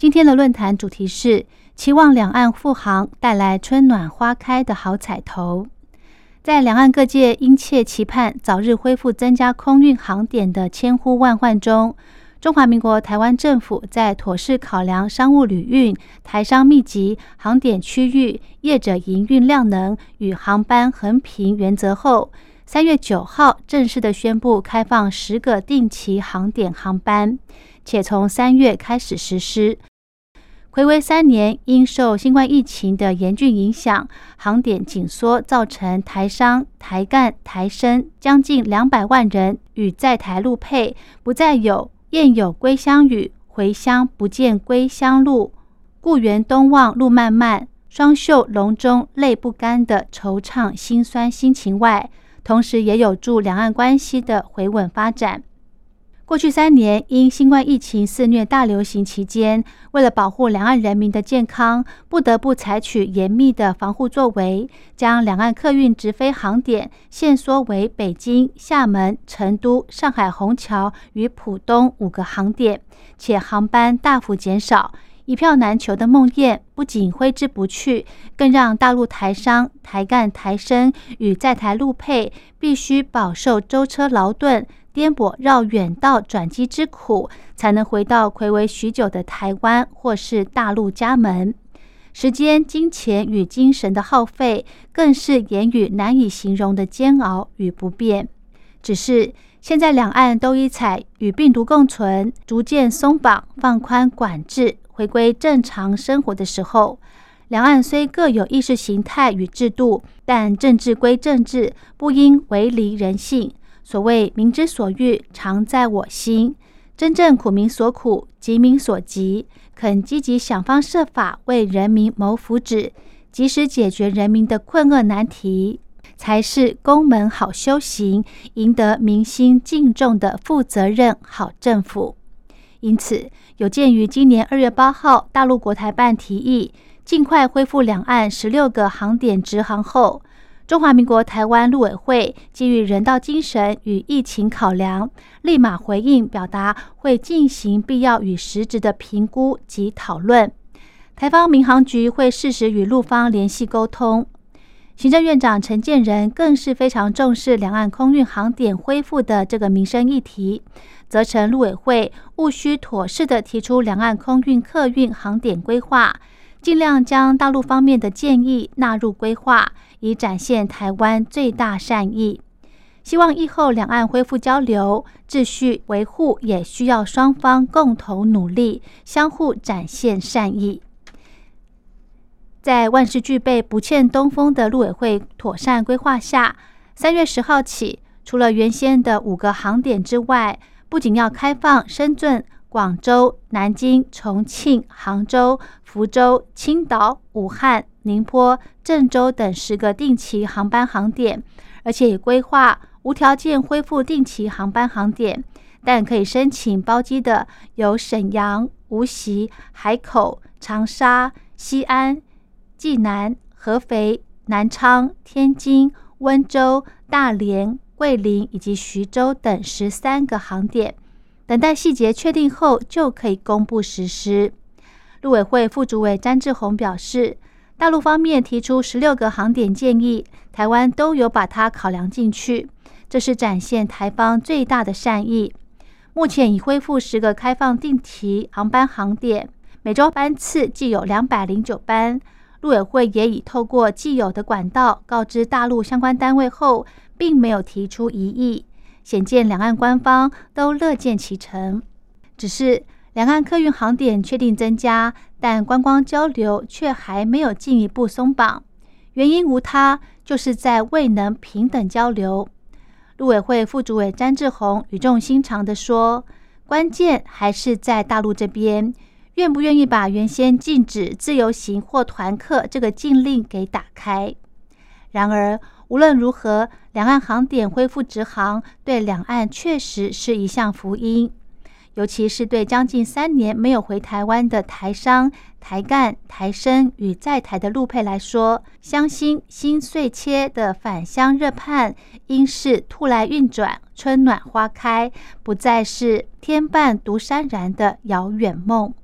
今天的论坛主题是期望两岸复航带来春暖花开的好彩头。在两岸各界殷切期盼早日恢复增加空运航点的千呼万唤中，中华民国台湾政府在妥善考量商务旅运、台商密集、航点区域、业者营运量能与航班横平原则后。三月九号正式的宣布开放十个定期航点航班，且从三月开始实施。暌违三年，因受新冠疫情的严峻影响，航点紧缩，造成台商、台干、台生将近两百万人与在台陆配不再有“雁有归乡语，回乡不见归乡路，故园东望路漫漫，双袖龙钟泪不干”的惆怅心酸心情外。同时，也有助两岸关系的回稳发展。过去三年，因新冠疫情肆虐大流行期间，为了保护两岸人民的健康，不得不采取严密的防护作为，将两岸客运直飞航点限缩为北京、厦门、成都、上海虹桥与浦东五个航点，且航班大幅减少。一票难求的梦魇不仅挥之不去，更让大陆台商、台干、台生与在台陆配必须饱受舟车劳顿、颠簸绕远道转机之苦，才能回到暌违许久的台湾或是大陆家门。时间、金钱与精神的耗费，更是言语难以形容的煎熬与不便。只是现在两岸都已采与病毒共存，逐渐松绑、放宽管制。回归正常生活的时候，两岸虽各有意识形态与制度，但政治归政治，不应违离人性。所谓“民之所欲，常在我心”，真正苦民所苦，急民所急，肯积极想方设法为人民谋福祉，及时解决人民的困厄难题，才是公门好修行、赢得民心敬重的负责任好政府。因此，有鉴于今年二月八号大陆国台办提议尽快恢复两岸十六个航点直航后，中华民国台湾陆委会基于人道精神与疫情考量，立马回应表达会进行必要与实质的评估及讨论。台方民航局会适时与陆方联系沟通。行政院长陈建仁更是非常重视两岸空运航点恢复的这个民生议题，责成陆委会务须妥适的提出两岸空运客运航点规划，尽量将大陆方面的建议纳入规划，以展现台湾最大善意。希望以后两岸恢复交流秩序维护，也需要双方共同努力，相互展现善意。在万事俱备、不欠东风的陆委会妥善规划下，三月十号起，除了原先的五个航点之外，不仅要开放深圳、广州、南京、重庆、杭州、福州、青岛、武汉、宁波、郑州等十个定期航班航点，而且也规划无条件恢复定期航班航点，但可以申请包机的有沈阳、无锡、海口、长沙、西安。济南、合肥、南昌、天津、温州、大连、桂林以及徐州等十三个航点，等待细节确定后就可以公布实施。陆委会副主委詹志宏表示，大陆方面提出十六个航点建议，台湾都有把它考量进去，这是展现台方最大的善意。目前已恢复十个开放定期航班航点，每周班次计有两百零九班。陆委会也已透过既有的管道告知大陆相关单位后，并没有提出异议，显见两岸官方都乐见其成。只是两岸客运航点确定增加，但观光交流却还没有进一步松绑，原因无他，就是在未能平等交流。陆委会副主委詹志宏语重心长地说：“关键还是在大陆这边。”愿不愿意把原先禁止自由行或团客这个禁令给打开？然而，无论如何，两岸航点恢复直航，对两岸确实是一项福音。尤其是对将近三年没有回台湾的台商、台干、台生与在台的陆配来说，相信心碎切的返乡热盼，应是兔来运转、春暖花开，不再是天半独潸然的遥远梦。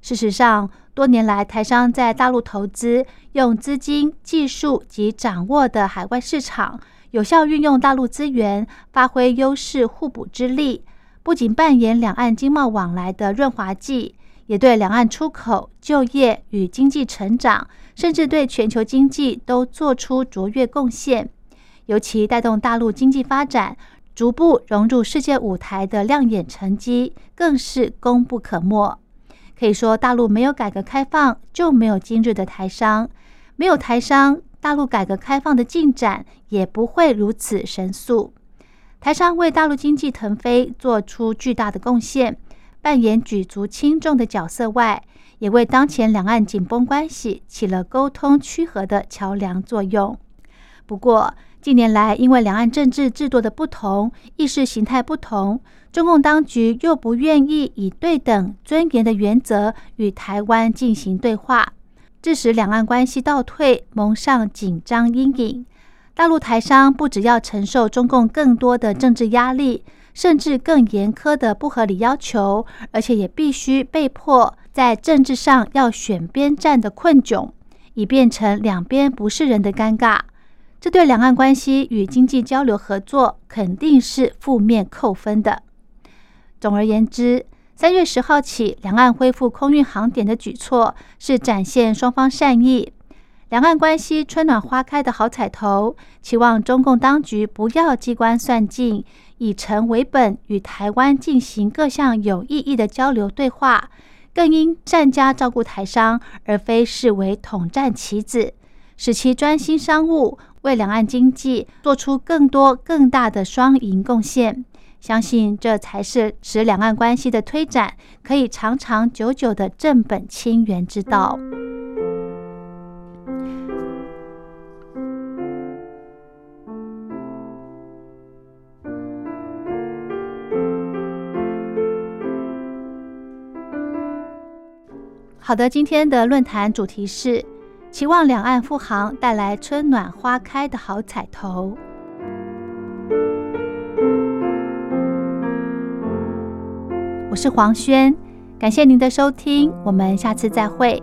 事实上，多年来台商在大陆投资，用资金、技术及掌握的海外市场，有效运用大陆资源，发挥优势互补之力。不仅扮演两岸经贸往来的润滑剂，也对两岸出口、就业与经济成长，甚至对全球经济都做出卓越贡献。尤其带动大陆经济发展逐步融入世界舞台的亮眼成绩，更是功不可没。可以说，大陆没有改革开放，就没有今日的台商；没有台商，大陆改革开放的进展也不会如此神速。台商为大陆经济腾飞做出巨大的贡献，扮演举足轻重的角色外，也为当前两岸紧绷关系起了沟通趋和的桥梁作用。不过，近年来因为两岸政治制度的不同、意识形态不同，中共当局又不愿意以对等尊严的原则与台湾进行对话，致使两岸关系倒退，蒙上紧张阴影。大陆台商不只要承受中共更多的政治压力，甚至更严苛的不合理要求，而且也必须被迫在政治上要选边站的困窘，以变成两边不是人的尴尬。这对两岸关系与经济交流合作肯定是负面扣分的。总而言之，三月十号起两岸恢复空运航点的举措，是展现双方善意。两岸关系春暖花开的好彩头，期望中共当局不要机关算尽，以诚为本，与台湾进行各项有意义的交流对话，更应善加照顾台商，而非视为统战棋子，使其专心商务，为两岸经济做出更多更大的双赢贡献。相信这才是使两岸关系的推展可以长长久久的正本清源之道。好的，今天的论坛主题是期望两岸复航带来春暖花开的好彩头。是黄轩，感谢您的收听，我们下次再会。